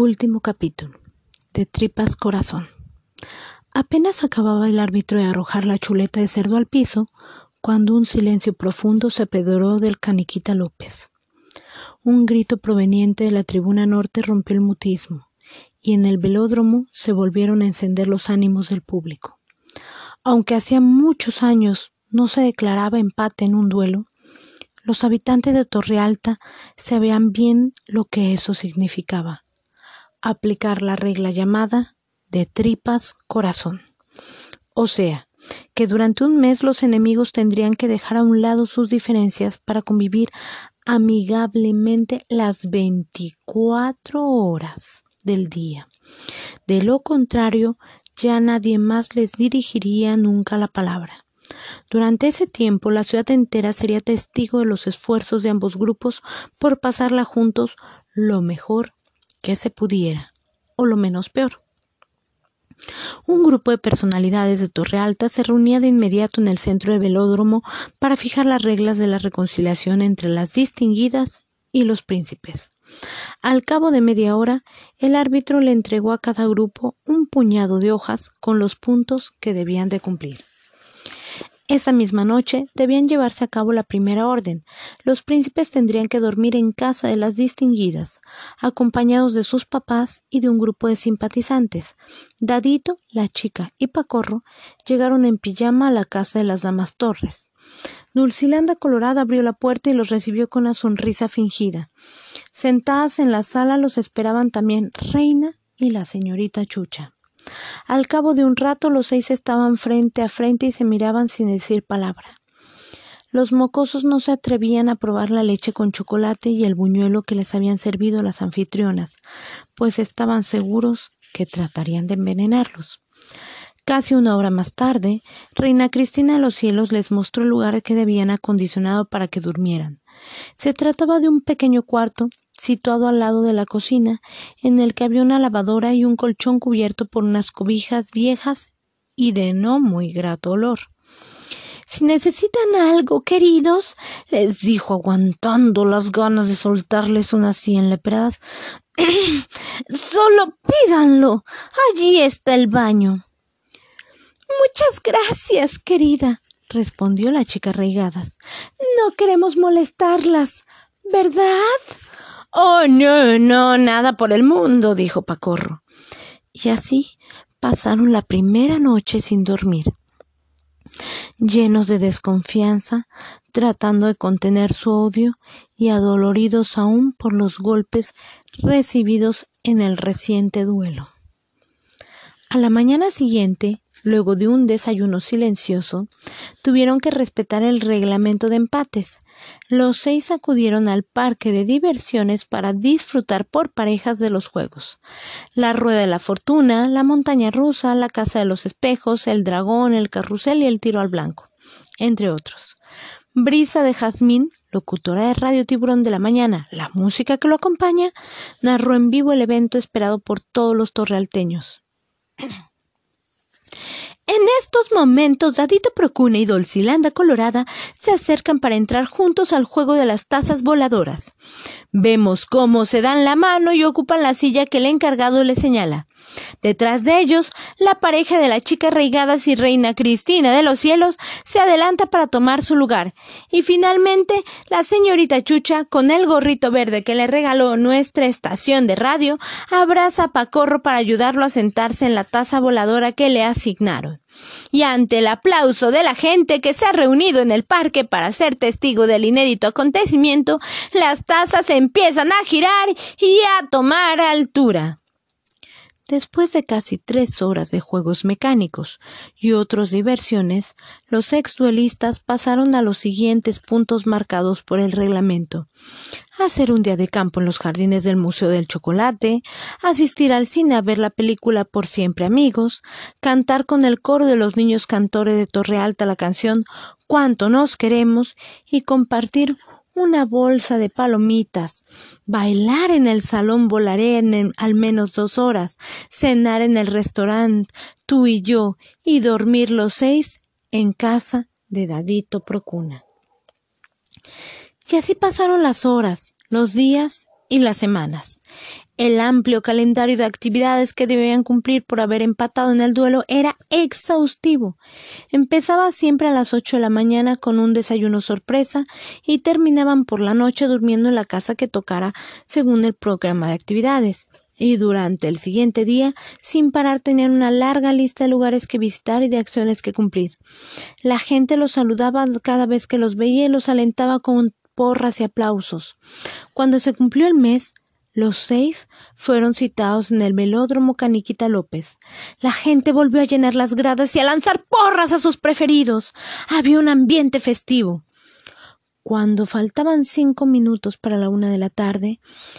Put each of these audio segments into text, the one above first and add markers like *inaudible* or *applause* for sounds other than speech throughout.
Último capítulo. De tripas corazón. Apenas acababa el árbitro de arrojar la chuleta de cerdo al piso, cuando un silencio profundo se apedraó del caniquita López. Un grito proveniente de la tribuna norte rompió el mutismo, y en el velódromo se volvieron a encender los ánimos del público. Aunque hacía muchos años no se declaraba empate en un duelo, los habitantes de Torrealta sabían bien lo que eso significaba aplicar la regla llamada de tripas corazón. O sea, que durante un mes los enemigos tendrían que dejar a un lado sus diferencias para convivir amigablemente las 24 horas del día. De lo contrario, ya nadie más les dirigiría nunca la palabra. Durante ese tiempo la ciudad entera sería testigo de los esfuerzos de ambos grupos por pasarla juntos lo mejor que se pudiera, o lo menos peor. Un grupo de personalidades de Torre Alta se reunía de inmediato en el centro de velódromo para fijar las reglas de la reconciliación entre las distinguidas y los príncipes. Al cabo de media hora, el árbitro le entregó a cada grupo un puñado de hojas con los puntos que debían de cumplir. Esa misma noche debían llevarse a cabo la primera orden. Los príncipes tendrían que dormir en casa de las distinguidas, acompañados de sus papás y de un grupo de simpatizantes. Dadito, la chica y Pacorro llegaron en pijama a la casa de las damas Torres. Dulcilanda Colorada abrió la puerta y los recibió con una sonrisa fingida. Sentadas en la sala los esperaban también Reina y la señorita Chucha. Al cabo de un rato los seis estaban frente a frente y se miraban sin decir palabra. Los mocosos no se atrevían a probar la leche con chocolate y el buñuelo que les habían servido las anfitrionas, pues estaban seguros que tratarían de envenenarlos. Casi una hora más tarde, Reina Cristina de los Cielos les mostró el lugar que debían acondicionado para que durmieran. Se trataba de un pequeño cuarto situado al lado de la cocina, en el que había una lavadora y un colchón cubierto por unas cobijas viejas y de no muy grato olor. Si necesitan algo, queridos, les dijo aguantando las ganas de soltarles unas cien lepradas, *clears throat* solo pídanlo. Allí está el baño. Muchas gracias, querida, respondió la chica Reigadas. No queremos molestarlas, ¿verdad? Oh, no, no, nada por el mundo, dijo Pacorro. Y así pasaron la primera noche sin dormir, llenos de desconfianza, tratando de contener su odio y adoloridos aún por los golpes recibidos en el reciente duelo. A la mañana siguiente, luego de un desayuno silencioso, tuvieron que respetar el reglamento de empates. Los seis acudieron al parque de diversiones para disfrutar por parejas de los juegos. La rueda de la fortuna, la montaña rusa, la casa de los espejos, el dragón, el carrusel y el tiro al blanco, entre otros. Brisa de Jazmín, locutora de Radio Tiburón de la Mañana, la música que lo acompaña, narró en vivo el evento esperado por todos los torrealteños. En estos momentos, Dadito Procuna y Dolcilanda Colorada se acercan para entrar juntos al juego de las tazas voladoras. Vemos cómo se dan la mano y ocupan la silla que el encargado les señala. Detrás de ellos, la pareja de la chica Reigadas y Reina Cristina de los Cielos se adelanta para tomar su lugar. Y finalmente, la señorita Chucha, con el gorrito verde que le regaló nuestra estación de radio, abraza a Pacorro para ayudarlo a sentarse en la taza voladora que le asignaron. Y ante el aplauso de la gente que se ha reunido en el parque para ser testigo del inédito acontecimiento, las tazas empiezan a girar y a tomar altura. Después de casi tres horas de juegos mecánicos y otras diversiones, los ex duelistas pasaron a los siguientes puntos marcados por el reglamento. Hacer un día de campo en los jardines del Museo del Chocolate, asistir al cine a ver la película Por siempre amigos, cantar con el coro de los niños cantores de Torre Alta la canción Cuánto nos queremos y compartir una bolsa de palomitas, bailar en el salón volaré en al menos dos horas, cenar en el restaurante, tú y yo, y dormir los seis en casa de Dadito Procuna. Y así pasaron las horas, los días y las semanas. El amplio calendario de actividades que debían cumplir por haber empatado en el duelo era exhaustivo. Empezaba siempre a las ocho de la mañana con un desayuno sorpresa y terminaban por la noche durmiendo en la casa que tocara según el programa de actividades. Y durante el siguiente día, sin parar, tenían una larga lista de lugares que visitar y de acciones que cumplir. La gente los saludaba cada vez que los veía y los alentaba con porras y aplausos. Cuando se cumplió el mes, los seis fueron citados en el velódromo Caniquita López. La gente volvió a llenar las gradas y a lanzar porras a sus preferidos. Había un ambiente festivo. Cuando faltaban cinco minutos para la una de la tarde,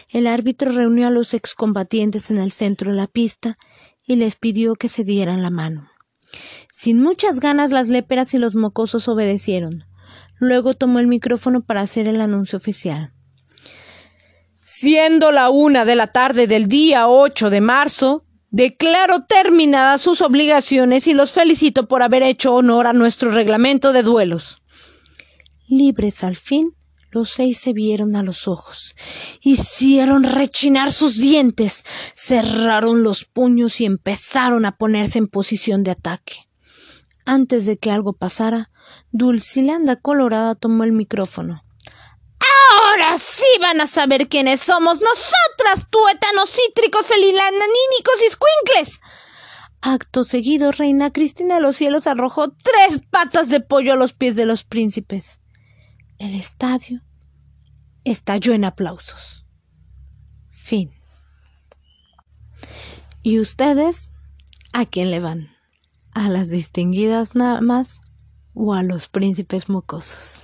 el árbitro reunió a los excombatientes en el centro de la pista y les pidió que se dieran la mano. Sin muchas ganas las léperas y los mocosos obedecieron. Luego tomó el micrófono para hacer el anuncio oficial. Siendo la una de la tarde del día 8 de marzo, declaro terminadas sus obligaciones y los felicito por haber hecho honor a nuestro reglamento de duelos. Libres al fin, los seis se vieron a los ojos, hicieron rechinar sus dientes, cerraron los puños y empezaron a ponerse en posición de ataque. Antes de que algo pasara, Dulcilanda Colorada tomó el micrófono. Ahora sí van a saber quiénes somos nosotras, tuétanos cítricos, felilanínicos y squinkles. Acto seguido, Reina Cristina de los Cielos arrojó tres patas de pollo a los pies de los príncipes. El estadio estalló en aplausos. Fin. ¿Y ustedes a quién le van? ¿A las distinguidas nada más o a los príncipes mocosos?